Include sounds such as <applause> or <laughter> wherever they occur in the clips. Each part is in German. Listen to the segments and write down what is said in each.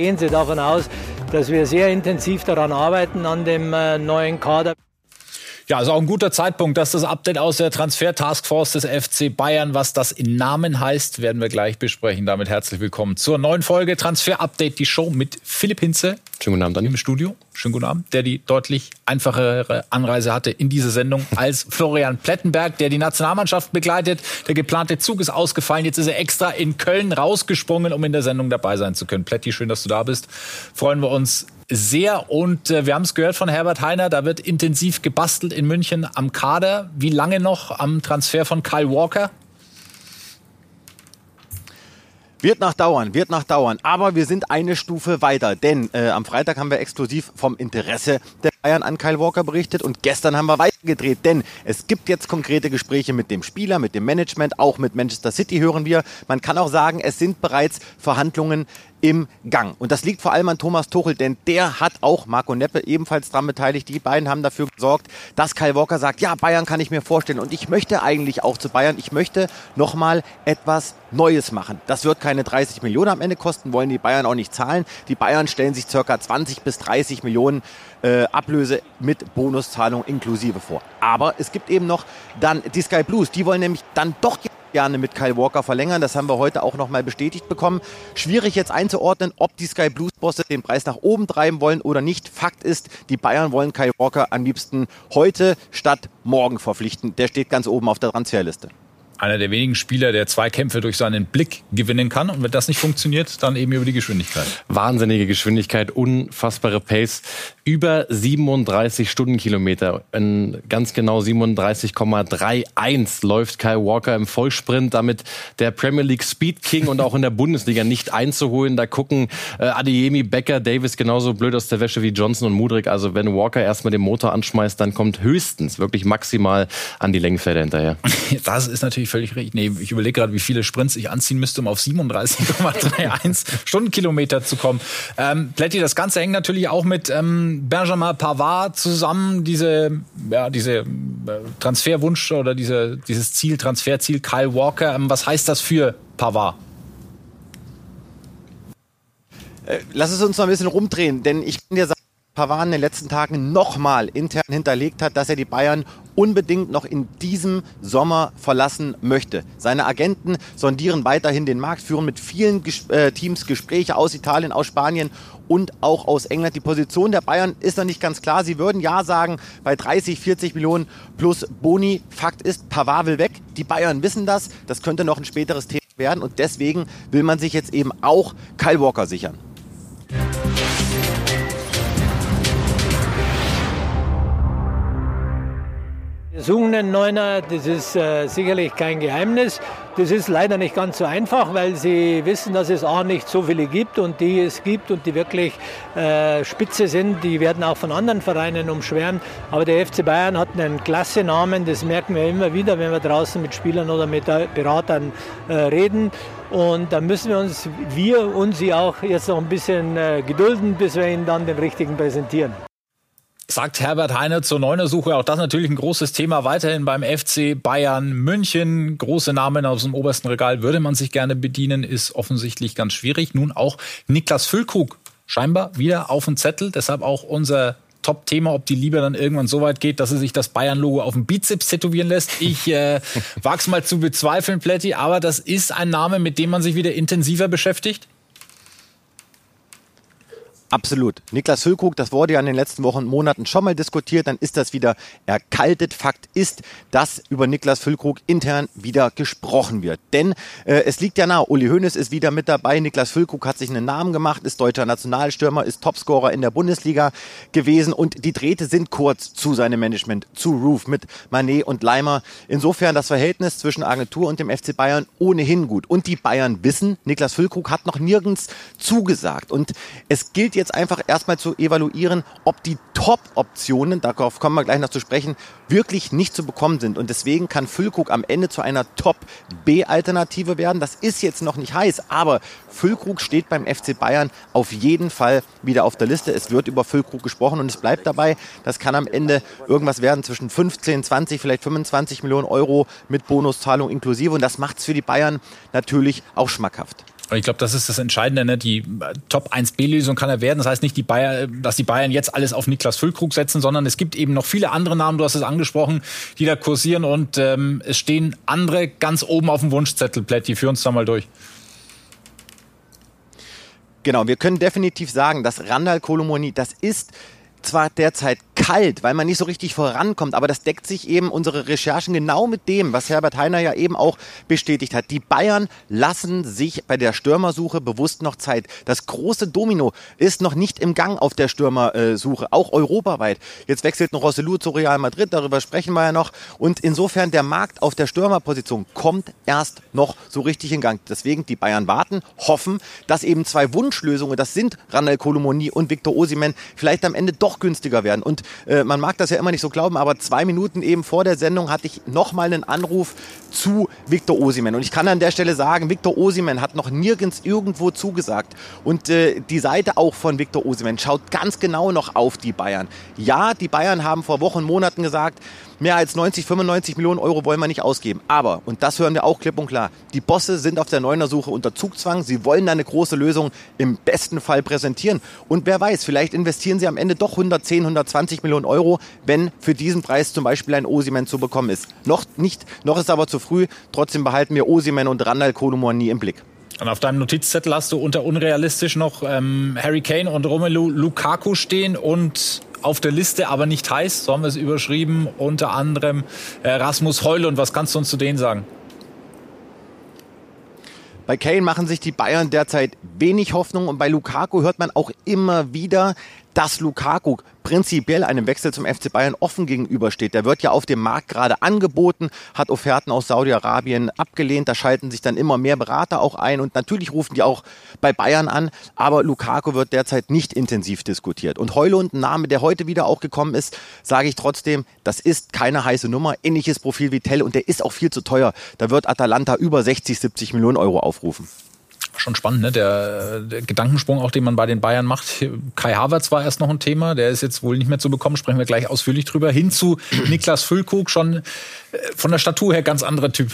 Gehen Sie davon aus, dass wir sehr intensiv daran arbeiten an dem äh, neuen Kader. Ja, also auch ein guter Zeitpunkt, dass das Update aus der Transfer-Taskforce des FC Bayern, was das in Namen heißt, werden wir gleich besprechen. Damit herzlich willkommen zur neuen Folge Transfer-Update, die Show mit Philipp Hinze. Schönen guten Abend an im Studio. Schönen guten Abend. Der die deutlich einfachere Anreise hatte in diese Sendung <laughs> als Florian Plettenberg, der die Nationalmannschaft begleitet. Der geplante Zug ist ausgefallen. Jetzt ist er extra in Köln rausgesprungen, um in der Sendung dabei sein zu können. Pletti, schön, dass du da bist. Freuen wir uns sehr. Und äh, wir haben es gehört von Herbert Heiner, da wird intensiv gebastelt in München am Kader. Wie lange noch am Transfer von Kyle Walker? Wird nach dauern, wird nach dauern. Aber wir sind eine Stufe weiter, denn äh, am Freitag haben wir exklusiv vom Interesse der Bayern an Kyle Walker berichtet und gestern haben wir weitergedreht, denn es gibt jetzt konkrete Gespräche mit dem Spieler, mit dem Management, auch mit Manchester City hören wir. Man kann auch sagen, es sind bereits Verhandlungen im Gang. Und das liegt vor allem an Thomas Tuchel, denn der hat auch Marco Neppe ebenfalls daran beteiligt. Die beiden haben dafür gesorgt, dass Kyle Walker sagt, ja, Bayern kann ich mir vorstellen und ich möchte eigentlich auch zu Bayern, ich möchte nochmal etwas Neues machen. Das wird keine 30 Millionen am Ende kosten, wollen die Bayern auch nicht zahlen. Die Bayern stellen sich circa 20 bis 30 Millionen äh, Ablöse mit Bonuszahlung inklusive vor. Aber es gibt eben noch dann die Sky Blues, die wollen nämlich dann doch gerne mit Kyle Walker verlängern. Das haben wir heute auch nochmal bestätigt bekommen. Schwierig jetzt einzuordnen, ob die Sky Blues Bosse den Preis nach oben treiben wollen oder nicht. Fakt ist, die Bayern wollen Kyle Walker am liebsten heute statt morgen verpflichten. Der steht ganz oben auf der Transferliste einer der wenigen Spieler, der zwei Kämpfe durch seinen Blick gewinnen kann. Und wenn das nicht funktioniert, dann eben über die Geschwindigkeit. Wahnsinnige Geschwindigkeit, unfassbare Pace. Über 37 Stundenkilometer. In ganz genau 37,31 läuft Kyle Walker im Vollsprint, damit der Premier League Speed King und auch in der Bundesliga nicht einzuholen. Da gucken äh, Adeyemi, Becker, Davis genauso blöd aus der Wäsche wie Johnson und Mudrik. Also wenn Walker erstmal den Motor anschmeißt, dann kommt höchstens wirklich maximal an die Längenfelder hinterher. <laughs> Das ist natürlich völlig richtig. Nee, ich überlege gerade, wie viele Sprints ich anziehen müsste, um auf 37,31 Stundenkilometer zu kommen. Ähm, Plätti, das Ganze hängt natürlich auch mit ähm, Benjamin Pavard zusammen. Diese, ja, diese äh, Transferwunsch oder diese, dieses Ziel, Transferziel Kyle Walker. Ähm, was heißt das für Pavard? Äh, lass es uns noch ein bisschen rumdrehen, denn ich kann dir sagen, Pavard in den letzten Tagen nochmal intern hinterlegt hat, dass er die Bayern unbedingt noch in diesem Sommer verlassen möchte. Seine Agenten sondieren weiterhin den Markt, führen mit vielen Ges äh, Teams Gespräche aus Italien, aus Spanien und auch aus England. Die Position der Bayern ist noch nicht ganz klar. Sie würden ja sagen, bei 30, 40 Millionen plus Boni. Fakt ist, Pavard will weg. Die Bayern wissen das. Das könnte noch ein späteres Thema werden. Und deswegen will man sich jetzt eben auch Kyle Walker sichern. Wir suchen einen Neuner, das ist äh, sicherlich kein Geheimnis. Das ist leider nicht ganz so einfach, weil sie wissen, dass es auch nicht so viele gibt und die es gibt und die wirklich äh, spitze sind, die werden auch von anderen Vereinen umschwärmt. Aber der FC Bayern hat einen klasse Namen, das merken wir immer wieder, wenn wir draußen mit Spielern oder mit Beratern äh, reden. Und da müssen wir uns, wir und sie auch jetzt noch ein bisschen äh, gedulden, bis wir ihnen dann den richtigen präsentieren sagt Herbert Heine zur Neunersuche. Auch das natürlich ein großes Thema weiterhin beim FC Bayern München. Große Namen aus dem obersten Regal würde man sich gerne bedienen, ist offensichtlich ganz schwierig. Nun auch Niklas Füllkrug scheinbar wieder auf dem Zettel. Deshalb auch unser Top-Thema, ob die Liebe dann irgendwann so weit geht, dass er sich das Bayern-Logo auf dem Bizeps tätowieren lässt. Ich äh, wag's mal zu bezweifeln, Plätti, aber das ist ein Name, mit dem man sich wieder intensiver beschäftigt. Absolut. Niklas Füllkrug, das wurde ja in den letzten Wochen, Monaten schon mal diskutiert, dann ist das wieder erkaltet. Fakt ist, dass über Niklas Füllkrug intern wieder gesprochen wird. Denn äh, es liegt ja nahe, Uli Hoeneß ist wieder mit dabei, Niklas Füllkrug hat sich einen Namen gemacht, ist deutscher Nationalstürmer, ist Topscorer in der Bundesliga gewesen und die Drähte sind kurz zu seinem Management, zu Roof mit Manet und Leimer. Insofern das Verhältnis zwischen Agentur und dem FC Bayern ohnehin gut. Und die Bayern wissen, Niklas Füllkrug hat noch nirgends zugesagt. Und es gilt jetzt einfach erstmal zu evaluieren, ob die Top-Optionen, darauf kommen wir gleich noch zu sprechen, wirklich nicht zu bekommen sind. Und deswegen kann Füllkrug am Ende zu einer Top-B-Alternative werden. Das ist jetzt noch nicht heiß, aber Füllkrug steht beim FC Bayern auf jeden Fall wieder auf der Liste. Es wird über Füllkrug gesprochen und es bleibt dabei. Das kann am Ende irgendwas werden zwischen 15, 20, vielleicht 25 Millionen Euro mit Bonuszahlung inklusive. Und das macht es für die Bayern natürlich auch schmackhaft. Und ich glaube, das ist das Entscheidende. Ne? Die äh, Top 1B-Lösung kann er werden. Das heißt nicht, die Bayern, dass die Bayern jetzt alles auf Niklas Füllkrug setzen, sondern es gibt eben noch viele andere Namen, du hast es angesprochen, die da kursieren. Und ähm, es stehen andere ganz oben auf dem Wunschzettel. Plätti, führ uns da mal durch. Genau, wir können definitiv sagen, dass Randall Kolomoni, das ist zwar derzeit kalt, weil man nicht so richtig vorankommt, aber das deckt sich eben unsere Recherchen genau mit dem, was Herbert Heiner ja eben auch bestätigt hat. Die Bayern lassen sich bei der Stürmersuche bewusst noch Zeit. Das große Domino ist noch nicht im Gang auf der Stürmersuche, auch europaweit. Jetzt wechselt noch Rossellou zu Real Madrid, darüber sprechen wir ja noch. Und insofern der Markt auf der Stürmerposition kommt erst noch so richtig in Gang. Deswegen die Bayern warten, hoffen, dass eben zwei Wunschlösungen, das sind Randall Kolomoni und Victor Osimen, vielleicht am Ende doch günstiger werden. Und äh, man mag das ja immer nicht so glauben, aber zwei Minuten eben vor der Sendung hatte ich nochmal einen Anruf zu Victor Osimen. Und ich kann an der Stelle sagen, Victor Osimen hat noch nirgends irgendwo zugesagt. Und äh, die Seite auch von Victor Osimen schaut ganz genau noch auf die Bayern. Ja, die Bayern haben vor Wochen, Monaten gesagt, mehr als 90, 95 Millionen Euro wollen wir nicht ausgeben. Aber, und das hören wir auch klipp und klar, die Bosse sind auf der Neuner-Suche unter Zugzwang. Sie wollen da eine große Lösung im besten Fall präsentieren. Und wer weiß, vielleicht investieren sie am Ende doch 110, 120 Millionen Euro, wenn für diesen Preis zum Beispiel ein Osimen zu bekommen ist. Noch nicht, noch ist aber zu früh. Trotzdem behalten wir Osimen und Randall Kolumor nie im Blick. Und auf deinem Notizzettel hast du unter unrealistisch noch ähm, Harry Kane und Romelu Lukaku stehen und auf der Liste, aber nicht heiß, so haben wir es überschrieben, unter anderem äh, Rasmus Heul. Und was kannst du uns zu denen sagen? Bei Kane machen sich die Bayern derzeit wenig Hoffnung und bei Lukaku hört man auch immer wieder, dass Lukaku prinzipiell einem Wechsel zum FC Bayern offen gegenübersteht. Der wird ja auf dem Markt gerade angeboten, hat Offerten aus Saudi-Arabien abgelehnt. Da schalten sich dann immer mehr Berater auch ein und natürlich rufen die auch bei Bayern an. Aber Lukaku wird derzeit nicht intensiv diskutiert. Und Heulund, ein Name, der heute wieder auch gekommen ist, sage ich trotzdem, das ist keine heiße Nummer. Ähnliches Profil wie Tell und der ist auch viel zu teuer. Da wird Atalanta über 60, 70 Millionen Euro aufrufen schon spannend, ne? Der, der, Gedankensprung, auch den man bei den Bayern macht. Kai Havertz war erst noch ein Thema, der ist jetzt wohl nicht mehr zu bekommen, sprechen wir gleich ausführlich drüber. Hin zu Niklas Füllkrug, schon äh, von der Statur her ganz anderer Typ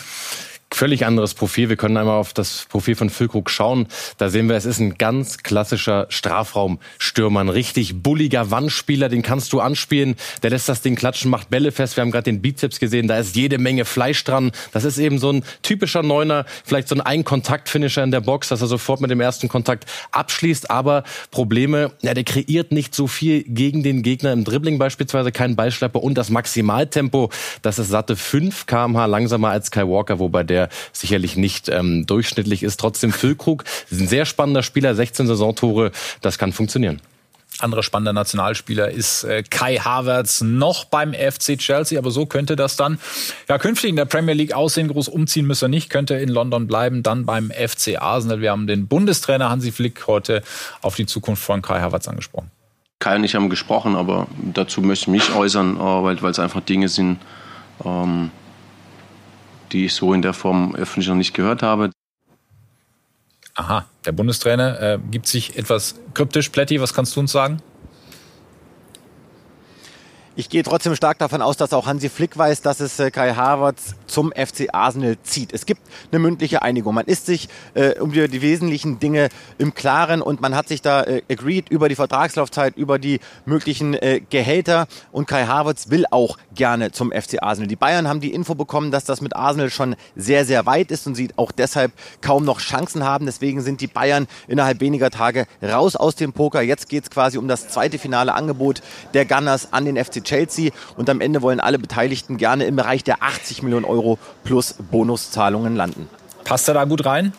völlig anderes Profil. Wir können einmal auf das Profil von Füllkrug schauen. Da sehen wir, es ist ein ganz klassischer Strafraumstürmer, ein richtig bulliger Wandspieler, den kannst du anspielen. Der lässt das Ding klatschen, macht Bälle fest. Wir haben gerade den Bizeps gesehen, da ist jede Menge Fleisch dran. Das ist eben so ein typischer Neuner, vielleicht so ein Ein-Kontakt-Finisher in der Box, dass er sofort mit dem ersten Kontakt abschließt. Aber Probleme, ja, der kreiert nicht so viel gegen den Gegner im Dribbling beispielsweise, kein Ballschlepper und das Maximaltempo, das ist satte 5 kmh langsamer als Kai Walker, wobei der sicherlich nicht ähm, durchschnittlich ist. Trotzdem Füllkrug, ein sehr spannender Spieler, 16 Saisontore, das kann funktionieren. Anderer spannender Nationalspieler ist äh, Kai Havertz noch beim FC Chelsea, aber so könnte das dann ja künftig in der Premier League aussehen. Groß umziehen müsste er nicht, könnte in London bleiben, dann beim FC Arsenal. Wir haben den Bundestrainer Hansi Flick heute auf die Zukunft von Kai Havertz angesprochen. Kai und ich haben gesprochen, aber dazu möchte ich mich äußern, weil es einfach Dinge sind, ähm, die ich so in der Form öffentlich noch nicht gehört habe. Aha, der Bundestrainer äh, gibt sich etwas kryptisch. Plätti, was kannst du uns sagen? Ich gehe trotzdem stark davon aus, dass auch Hansi Flick weiß, dass es äh, Kai Havertz zum FC Arsenal zieht. Es gibt eine mündliche Einigung. Man ist sich äh, um die, die, wesentlichen Dinge im Klaren und man hat sich da äh, agreed über die Vertragslaufzeit, über die möglichen äh, Gehälter und Kai Havertz will auch gerne zum FC Arsenal. Die Bayern haben die Info bekommen, dass das mit Arsenal schon sehr, sehr weit ist und sie auch deshalb kaum noch Chancen haben. Deswegen sind die Bayern innerhalb weniger Tage raus aus dem Poker. Jetzt geht es quasi um das zweite finale Angebot der Gunners an den FC Chelsea und am Ende wollen alle Beteiligten gerne im Bereich der 80 Millionen Euro plus Bonuszahlungen landen. Passt er da gut rein?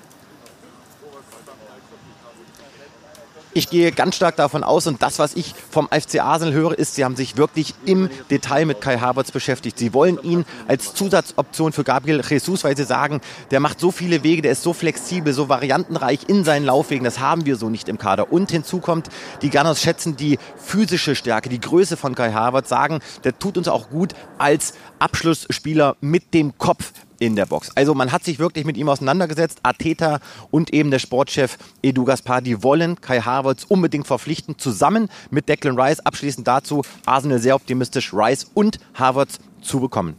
Ich gehe ganz stark davon aus und das, was ich vom FC Arsenal höre, ist, sie haben sich wirklich im Detail mit Kai Havertz beschäftigt. Sie wollen ihn als Zusatzoption für Gabriel Jesus, weil sie sagen, der macht so viele Wege, der ist so flexibel, so variantenreich in seinen Laufwegen. Das haben wir so nicht im Kader. Und hinzu kommt, die Gunners schätzen die physische Stärke, die Größe von Kai Havertz, sagen, der tut uns auch gut als Abschlussspieler mit dem Kopf, in der Box. Also man hat sich wirklich mit ihm auseinandergesetzt. Ateta und eben der Sportchef Edu Gaspar, die wollen Kai Havertz unbedingt verpflichten, zusammen mit Declan Rice. Abschließend dazu Arsenal sehr optimistisch, Rice und Havertz zu bekommen.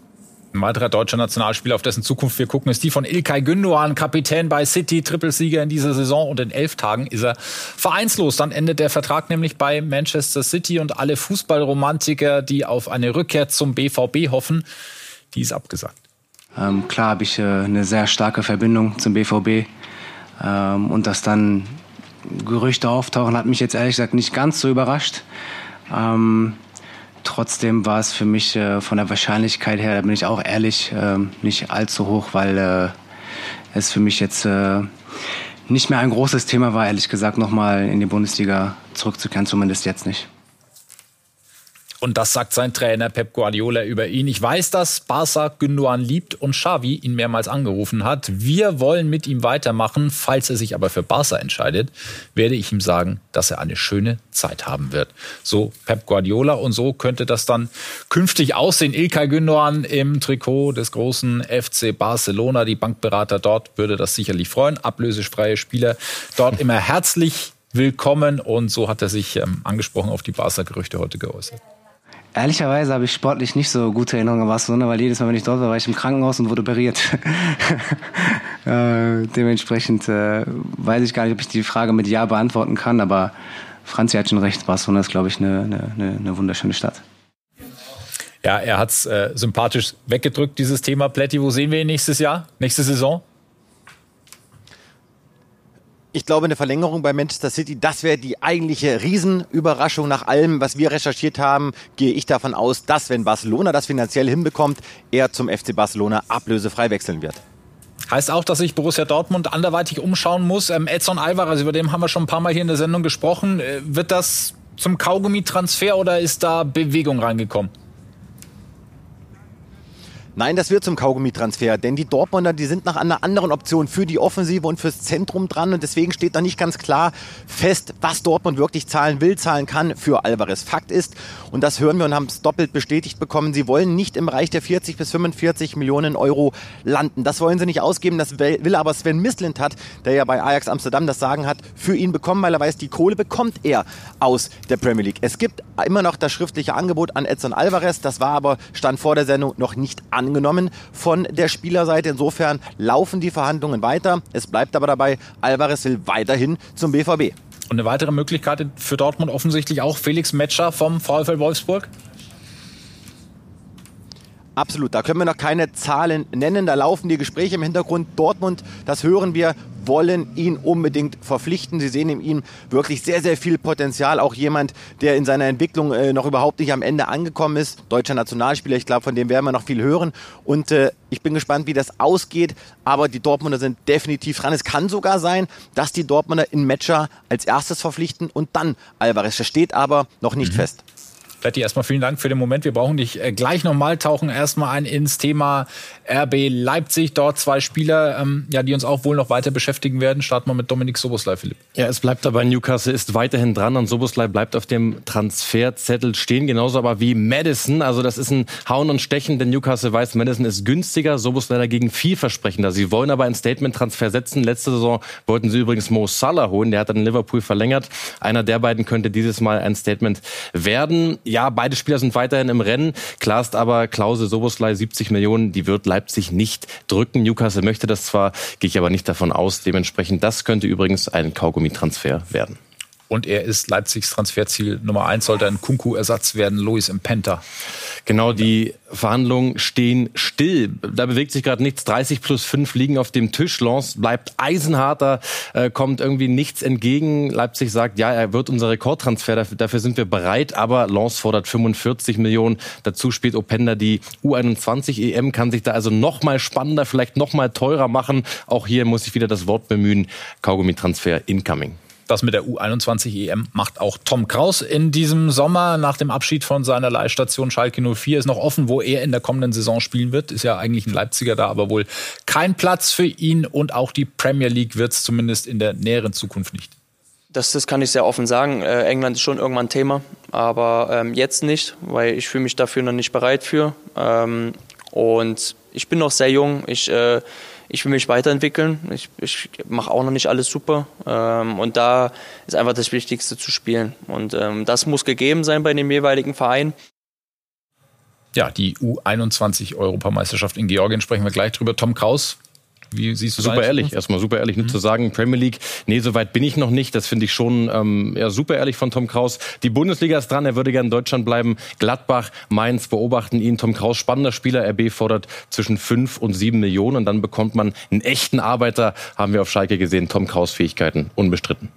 Ein weiterer deutscher Nationalspieler, auf dessen Zukunft wir gucken, ist die von Ilkay Gündoğan, Kapitän bei City, Trippelsieger in dieser Saison. Und in elf Tagen ist er vereinslos. Dann endet der Vertrag nämlich bei Manchester City und alle Fußballromantiker, die auf eine Rückkehr zum BVB hoffen, die ist abgesagt. Ähm, klar habe ich äh, eine sehr starke Verbindung zum BVB. Ähm, und dass dann Gerüchte auftauchen, hat mich jetzt ehrlich gesagt nicht ganz so überrascht. Ähm, trotzdem war es für mich äh, von der Wahrscheinlichkeit her, da bin ich auch ehrlich, äh, nicht allzu hoch, weil äh, es für mich jetzt äh, nicht mehr ein großes Thema war, ehrlich gesagt, nochmal in die Bundesliga zurückzukehren, zumindest jetzt nicht. Und das sagt sein Trainer Pep Guardiola über ihn. Ich weiß, dass Barca Gündogan liebt und Xavi ihn mehrmals angerufen hat. Wir wollen mit ihm weitermachen. Falls er sich aber für Barca entscheidet, werde ich ihm sagen, dass er eine schöne Zeit haben wird. So Pep Guardiola und so könnte das dann künftig aussehen. Ilkay Gündogan im Trikot des großen FC Barcelona. Die Bankberater dort würde das sicherlich freuen. Ablösefreie Spieler dort immer herzlich willkommen. Und so hat er sich ähm, angesprochen auf die Barca-Gerüchte heute geäußert. Ehrlicherweise habe ich sportlich nicht so gute Erinnerungen an Barcelona, weil jedes Mal, wenn ich dort war, war ich im Krankenhaus und wurde operiert. <laughs> äh, dementsprechend äh, weiß ich gar nicht, ob ich die Frage mit Ja beantworten kann, aber Franzi hat schon recht, Barcelona ist, glaube ich, eine, eine, eine wunderschöne Stadt. Ja, er hat es äh, sympathisch weggedrückt, dieses Thema. Plätti, wo sehen wir ihn nächstes Jahr, nächste Saison? Ich glaube, eine Verlängerung bei Manchester City, das wäre die eigentliche Riesenüberraschung. Nach allem, was wir recherchiert haben, gehe ich davon aus, dass, wenn Barcelona das finanziell hinbekommt, er zum FC Barcelona ablösefrei wechseln wird. Heißt auch, dass sich Borussia Dortmund anderweitig umschauen muss. Ähm, Edson Alvarez, über den haben wir schon ein paar Mal hier in der Sendung gesprochen. Äh, wird das zum Kaugummi-Transfer oder ist da Bewegung reingekommen? Nein, das wird zum Kaugummi-Transfer, denn die Dortmunder, die sind nach einer anderen Option für die Offensive und fürs Zentrum dran und deswegen steht da nicht ganz klar fest, was Dortmund wirklich zahlen will, zahlen kann für Alvarez. Fakt ist, und das hören wir und haben es doppelt bestätigt bekommen, sie wollen nicht im Bereich der 40 bis 45 Millionen Euro landen. Das wollen sie nicht ausgeben, das will aber Sven Mislint hat, der ja bei Ajax Amsterdam das Sagen hat, für ihn bekommen, weil er weiß, die Kohle bekommt er aus der Premier League. Es gibt immer noch das schriftliche Angebot an Edson Alvarez, das war aber, stand vor der Sendung, noch nicht an angenommen von der Spielerseite. Insofern laufen die Verhandlungen weiter. Es bleibt aber dabei, Alvarez will weiterhin zum BVB. Und eine weitere Möglichkeit für Dortmund offensichtlich auch Felix Metscher vom VfL Wolfsburg? Absolut, da können wir noch keine Zahlen nennen. Da laufen die Gespräche im Hintergrund. Dortmund, das hören wir, wollen ihn unbedingt verpflichten. Sie sehen in ihm wirklich sehr, sehr viel Potenzial. Auch jemand, der in seiner Entwicklung äh, noch überhaupt nicht am Ende angekommen ist. Deutscher Nationalspieler, ich glaube, von dem werden wir noch viel hören. Und äh, ich bin gespannt, wie das ausgeht. Aber die Dortmunder sind definitiv dran. Es kann sogar sein, dass die Dortmunder in Matcher als erstes verpflichten und dann Alvarez. Das steht aber noch nicht mhm. fest. Betty, erstmal vielen Dank für den Moment. Wir brauchen dich äh, gleich nochmal, tauchen erstmal ein ins Thema RB Leipzig. Dort zwei Spieler, ähm, ja, die uns auch wohl noch weiter beschäftigen werden. Starten wir mit Dominik Soboslai, Philipp. Ja, es bleibt dabei, Newcastle ist weiterhin dran und Soboslai bleibt auf dem Transferzettel stehen. Genauso aber wie Madison. Also das ist ein Hauen und Stechen, denn Newcastle weiß, Madison ist günstiger, Soboslai dagegen vielversprechender. Sie wollen aber ein Statement-Transfer setzen. Letzte Saison wollten sie übrigens Mo Salah holen. Der hat dann Liverpool verlängert. Einer der beiden könnte dieses Mal ein Statement werden ja, beide Spieler sind weiterhin im Rennen. Klar ist aber, Klause Soboslai 70 Millionen, die wird Leipzig nicht drücken. Newcastle möchte das zwar, gehe ich aber nicht davon aus. Dementsprechend, das könnte übrigens ein Kaugummi-Transfer werden. Und er ist Leipzigs Transferziel Nummer eins, sollte ein Kunku-Ersatz werden, Luis Impenta. Genau, die Verhandlungen stehen still. Da bewegt sich gerade nichts. 30 plus 5 liegen auf dem Tisch. Lens bleibt eisenhart, da äh, kommt irgendwie nichts entgegen. Leipzig sagt, ja, er wird unser Rekordtransfer, dafür, dafür sind wir bereit, aber Lens fordert 45 Millionen. Dazu spielt Openda die U21 EM, kann sich da also noch mal spannender, vielleicht noch mal teurer machen. Auch hier muss ich wieder das Wort bemühen, Kaugummi-Transfer incoming. Das mit der U21 EM macht auch Tom Kraus in diesem Sommer. Nach dem Abschied von seiner Leihstation Schalke 04 ist noch offen, wo er in der kommenden Saison spielen wird. Ist ja eigentlich ein Leipziger da, aber wohl kein Platz für ihn. Und auch die Premier League wird es zumindest in der näheren Zukunft nicht. Das, das kann ich sehr offen sagen. Äh, England ist schon irgendwann Thema, aber ähm, jetzt nicht, weil ich fühle mich dafür noch nicht bereit für. Ähm, und ich bin noch sehr jung. Ich äh, ich will mich weiterentwickeln. Ich, ich mache auch noch nicht alles super. Ähm, und da ist einfach das Wichtigste zu spielen. Und ähm, das muss gegeben sein bei dem jeweiligen Verein. Ja, die U21-Europameisterschaft in Georgien sprechen wir gleich drüber. Tom Kraus, wie siehst du Super ehrlich, erstmal super ehrlich, mhm. nur zu sagen, Premier League, nee, so weit bin ich noch nicht. Das finde ich schon ähm, ja, super ehrlich von Tom Kraus. Die Bundesliga ist dran, er würde gerne in Deutschland bleiben. Gladbach, Mainz beobachten ihn. Tom Kraus, spannender Spieler. RB fordert zwischen fünf und sieben Millionen und dann bekommt man einen echten Arbeiter, haben wir auf Schalke gesehen. Tom Kraus Fähigkeiten, unbestritten.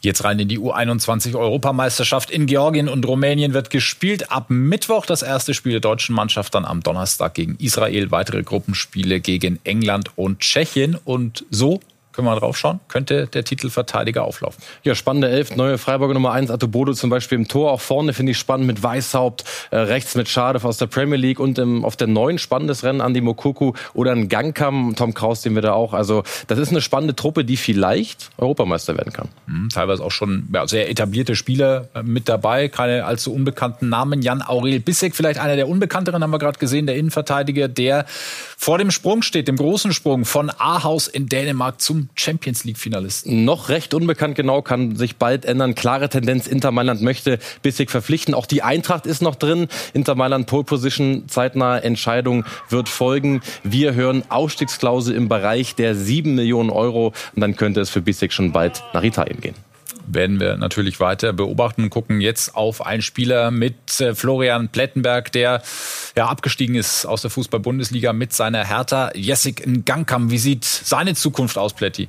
Jetzt rein in die U21-Europameisterschaft in Georgien und Rumänien wird gespielt. Ab Mittwoch das erste Spiel der deutschen Mannschaft, dann am Donnerstag gegen Israel, weitere Gruppenspiele gegen England und Tschechien. Und so können wir mal drauf schauen, könnte der Titelverteidiger auflaufen. Ja, spannende Elf, neue Freiburger Nummer 1, Atobodo zum Beispiel im Tor. Auch vorne finde ich spannend mit Weißhaupt, äh, rechts mit Schadev aus der Premier League und im, auf der neuen spannendes Rennen Andi Mokoku oder ein Gangkam, Tom Kraus, den wir da auch. Also das ist eine spannende Truppe, die vielleicht Europameister werden kann. Mhm, teilweise auch schon ja, sehr etablierte Spieler äh, mit dabei, keine allzu unbekannten Namen. Jan Aurel Bissek, vielleicht einer der unbekannteren, haben wir gerade gesehen, der Innenverteidiger, der vor dem Sprung steht, dem großen Sprung von Ahaus in Dänemark zum Champions League-Finalisten. Noch recht unbekannt genau, kann sich bald ändern. Klare Tendenz, Inter Mailand möchte Bissig verpflichten. Auch die Eintracht ist noch drin. Inter Mailand Pole Position, zeitnahe Entscheidung wird folgen. Wir hören Ausstiegsklausel im Bereich der 7 Millionen Euro. Und dann könnte es für Bissig schon bald nach Italien gehen werden wir natürlich weiter beobachten und gucken jetzt auf einen Spieler mit äh, Florian Plettenberg, der ja abgestiegen ist aus der Fußball-Bundesliga mit seiner Hertha. Jessic Gangkam, wie sieht seine Zukunft aus, Pletti?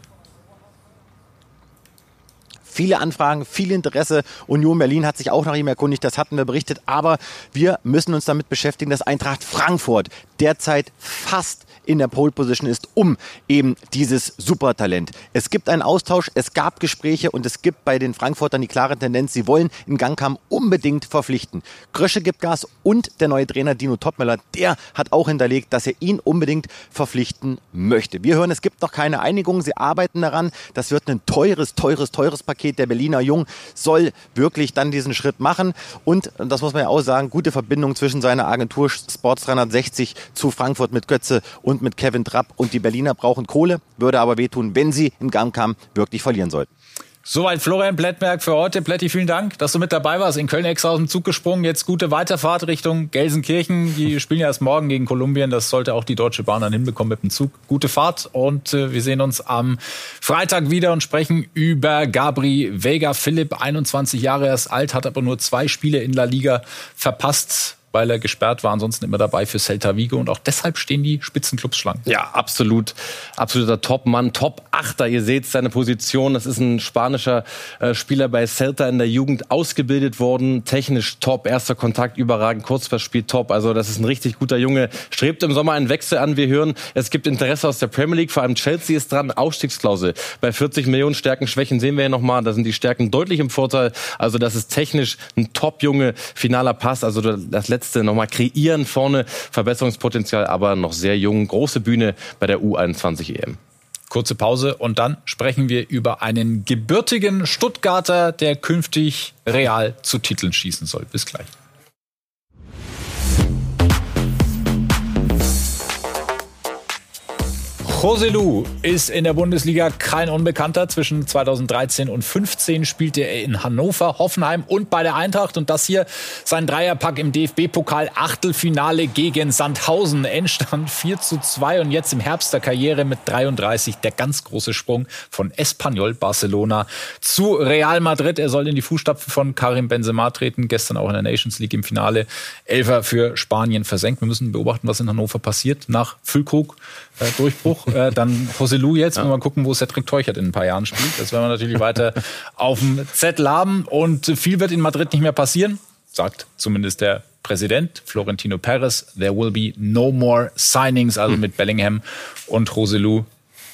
viele Anfragen, viel Interesse. Union Berlin hat sich auch nach ihm erkundigt, das hatten wir berichtet. Aber wir müssen uns damit beschäftigen, dass Eintracht Frankfurt derzeit fast in der Pole Position ist, um eben dieses Supertalent. Es gibt einen Austausch, es gab Gespräche und es gibt bei den Frankfurtern die klare Tendenz, sie wollen in Gangkam unbedingt verpflichten. Krösche gibt Gas und der neue Trainer Dino Topmöller, der hat auch hinterlegt, dass er ihn unbedingt verpflichten möchte. Wir hören, es gibt noch keine Einigung, sie arbeiten daran. Das wird ein teures, teures, teures Paket. Der Berliner Jung soll wirklich dann diesen Schritt machen und, das muss man ja auch sagen, gute Verbindung zwischen seiner Agentur Sports 360 zu Frankfurt mit Götze und und mit Kevin Trapp. Und die Berliner brauchen Kohle, würde aber wehtun, wenn sie in Gamkam wirklich verlieren sollten. Soweit Florian Plättberg für heute. Plätti, vielen Dank, dass du mit dabei warst. In Köln extra aus dem Zug gesprungen. Jetzt gute Weiterfahrt Richtung Gelsenkirchen. Die <laughs> spielen ja erst morgen gegen Kolumbien. Das sollte auch die Deutsche Bahn dann hinbekommen mit dem Zug. Gute Fahrt und äh, wir sehen uns am Freitag wieder und sprechen über Gabri Vega Philipp. 21 Jahre erst alt, hat aber nur zwei Spiele in La Liga verpasst weil er gesperrt war, ansonsten immer dabei für Celta Vigo und auch deshalb stehen die Spitzenclubs schlank. Ja, absolut. Absoluter Top-Mann, Top-Achter. Ihr seht seine Position. Das ist ein spanischer äh, Spieler bei Celta in der Jugend ausgebildet worden. Technisch top, erster Kontakt überragend, Kurzpassspiel top. Also das ist ein richtig guter Junge. Strebt im Sommer einen Wechsel an. Wir hören, es gibt Interesse aus der Premier League. Vor allem Chelsea ist dran. Ausstiegsklausel. Bei 40 Millionen Stärken, Schwächen sehen wir ja nochmal. Da sind die Stärken deutlich im Vorteil. Also das ist technisch ein Top-Junge. Finaler Pass. Also das letzte letzte nochmal kreieren vorne. Verbesserungspotenzial, aber noch sehr jung. Große Bühne bei der U21 EM. Kurze Pause und dann sprechen wir über einen gebürtigen Stuttgarter, der künftig real zu Titeln schießen soll. Bis gleich. Joselu ist in der Bundesliga kein Unbekannter. Zwischen 2013 und 2015 spielte er in Hannover, Hoffenheim und bei der Eintracht. Und das hier sein Dreierpack im DFB-Pokal Achtelfinale gegen Sandhausen. Endstand 4 zu 2 und jetzt im Herbst der Karriere mit 33 der ganz große Sprung von Espanyol Barcelona zu Real Madrid. Er soll in die Fußstapfen von Karim Benzema treten. Gestern auch in der Nations League im Finale. Elfer für Spanien versenkt. Wir müssen beobachten, was in Hannover passiert nach Füllkrug. Äh, Durchbruch. Äh, dann Joselu jetzt. Ja. Mal gucken, wo Cedric Teuchert in ein paar Jahren spielt. Das werden wir natürlich weiter <laughs> auf dem Zettel haben. Und viel wird in Madrid nicht mehr passieren, sagt zumindest der Präsident Florentino Perez. There will be no more signings, also hm. mit Bellingham und Joselu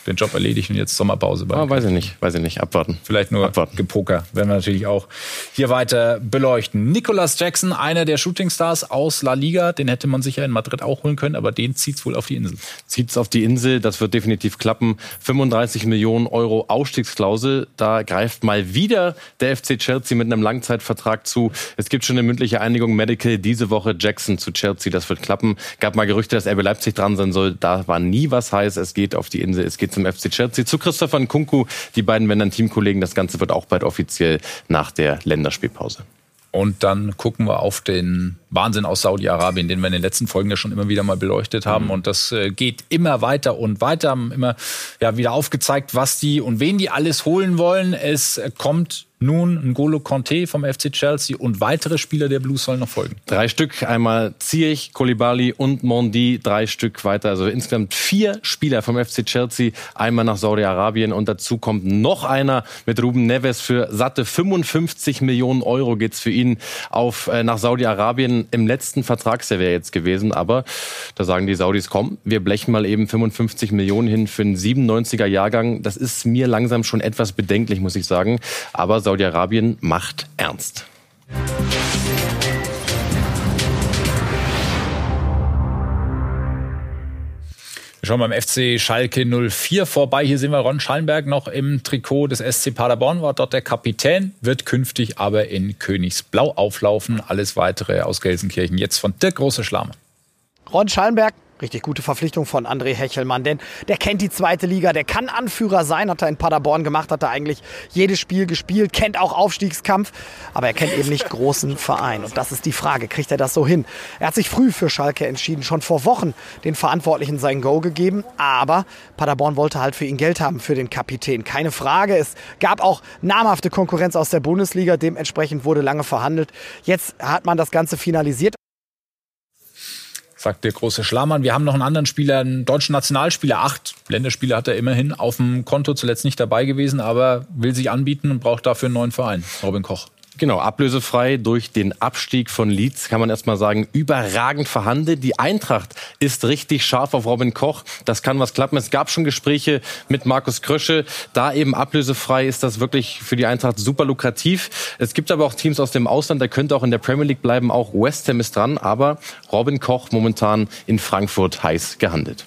den Job erledigt und jetzt Sommerpause. Bei ah, weiß ich nicht, weiß ich nicht. Abwarten. Vielleicht nur Abwarten. Gepoker. Werden wir natürlich auch hier weiter beleuchten. Nicolas Jackson, einer der Shootingstars aus La Liga, den hätte man sicher in Madrid auch holen können, aber den zieht's wohl auf die Insel. Zieht's auf die Insel, das wird definitiv klappen. 35 Millionen Euro Ausstiegsklausel, da greift mal wieder der FC Chelsea mit einem Langzeitvertrag zu. Es gibt schon eine mündliche Einigung Medical diese Woche Jackson zu Chelsea, das wird klappen. Gab mal Gerüchte, dass RB Leipzig dran sein soll, da war nie was heiß. Es geht auf die Insel, es geht zum FC Chelsea zu Christopher Nkunku. Die beiden werden dann Teamkollegen. Das Ganze wird auch bald offiziell nach der Länderspielpause. Und dann gucken wir auf den Wahnsinn aus Saudi-Arabien, den wir in den letzten Folgen ja schon immer wieder mal beleuchtet haben. Mhm. Und das äh, geht immer weiter und weiter, haben immer ja, wieder aufgezeigt, was die und wen die alles holen wollen. Es kommt nun N'Golo Conte vom FC Chelsea und weitere Spieler der Blues sollen noch folgen. Drei Stück, einmal Ziyech, Kolibali und Mondi, drei Stück weiter. Also insgesamt vier Spieler vom FC Chelsea, einmal nach Saudi-Arabien und dazu kommt noch einer mit Ruben Neves für satte 55 Millionen Euro geht's für ihn auf äh, nach Saudi-Arabien. Im letzten Vertragsjahr wäre jetzt gewesen, aber da sagen die Saudis, komm, wir blechen mal eben 55 Millionen hin für einen 97er Jahrgang. Das ist mir langsam schon etwas bedenklich, muss ich sagen. Aber Saudi-Arabien macht ernst. Wir schauen beim FC Schalke 04 vorbei. Hier sehen wir Ron Schallenberg noch im Trikot des SC Paderborn, war dort der Kapitän, wird künftig aber in Königsblau auflaufen. Alles weitere aus Gelsenkirchen jetzt von Dirk Große Schlamme. Ron Schallenberg Richtig gute Verpflichtung von André Hechelmann, denn der kennt die zweite Liga, der kann Anführer sein, hat er in Paderborn gemacht, hat er eigentlich jedes Spiel gespielt, kennt auch Aufstiegskampf, aber er kennt eben nicht großen Verein. Und das ist die Frage, kriegt er das so hin? Er hat sich früh für Schalke entschieden, schon vor Wochen den Verantwortlichen sein Go gegeben, aber Paderborn wollte halt für ihn Geld haben, für den Kapitän. Keine Frage, es gab auch namhafte Konkurrenz aus der Bundesliga, dementsprechend wurde lange verhandelt. Jetzt hat man das Ganze finalisiert sagt der große Schlamann. Wir haben noch einen anderen Spieler, einen deutschen Nationalspieler. Acht Länderspiele hat er immerhin auf dem Konto, zuletzt nicht dabei gewesen, aber will sich anbieten und braucht dafür einen neuen Verein. Robin Koch. Genau, ablösefrei durch den Abstieg von Leeds kann man erstmal sagen, überragend verhandelt. Die Eintracht ist richtig scharf auf Robin Koch. Das kann was klappen. Es gab schon Gespräche mit Markus Krösche. Da eben ablösefrei ist das wirklich für die Eintracht super lukrativ. Es gibt aber auch Teams aus dem Ausland, der könnte auch in der Premier League bleiben. Auch West Ham ist dran. Aber Robin Koch momentan in Frankfurt heiß gehandelt.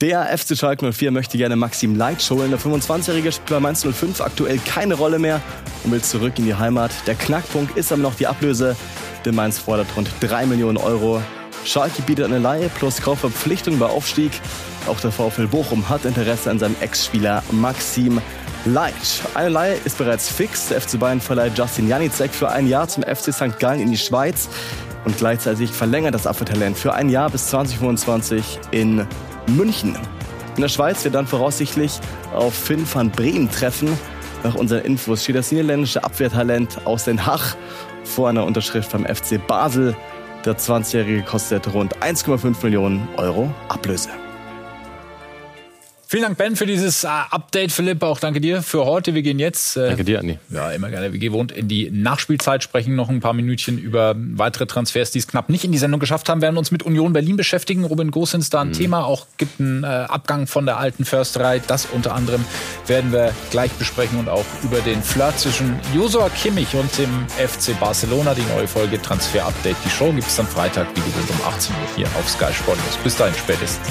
Der FC Schalke 04 möchte gerne Maxim Leitsch holen. Der 25-Jährige spielt bei Mainz 05 aktuell keine Rolle mehr und will zurück in die Heimat. Der Knackpunkt ist aber noch die Ablöse. Denn Mainz fordert rund 3 Millionen Euro. Schalke bietet eine Leihe plus Kaufverpflichtung bei Aufstieg. Auch der VfL Bochum hat Interesse an seinem Ex-Spieler Maxim Leitsch. Eine Leihe ist bereits fix. Der FC Bayern verleiht Justin Janicek für ein Jahr zum FC St. Gallen in die Schweiz. Und gleichzeitig verlängert das Apfeltalent für ein Jahr bis 2025 in München. In der Schweiz wird dann voraussichtlich auf Finn van Bremen treffen. Nach unseren Infos steht das niederländische Abwehrtalent aus Den Haag vor einer Unterschrift beim FC Basel. Der 20-Jährige kostet rund 1,5 Millionen Euro Ablöse. Vielen Dank, Ben, für dieses äh, Update. Philipp, auch danke dir für heute. Wir gehen jetzt. Äh, danke dir, Andi. Ja, immer gerne. Wie gewohnt in die Nachspielzeit, sprechen noch ein paar Minütchen über weitere Transfers, die es knapp nicht in die Sendung geschafft haben. Wir werden uns mit Union Berlin beschäftigen. Robin Gosens da ein mhm. Thema. Auch gibt einen äh, Abgang von der alten Försterei. Das unter anderem werden wir gleich besprechen und auch über den Flirt zwischen Josua Kimmich und dem FC Barcelona. Die neue Folge Transfer Update. Die Show gibt es am Freitag, wie gewohnt, um 18 Uhr hier auf Sky Sport. Bis dahin spätestens.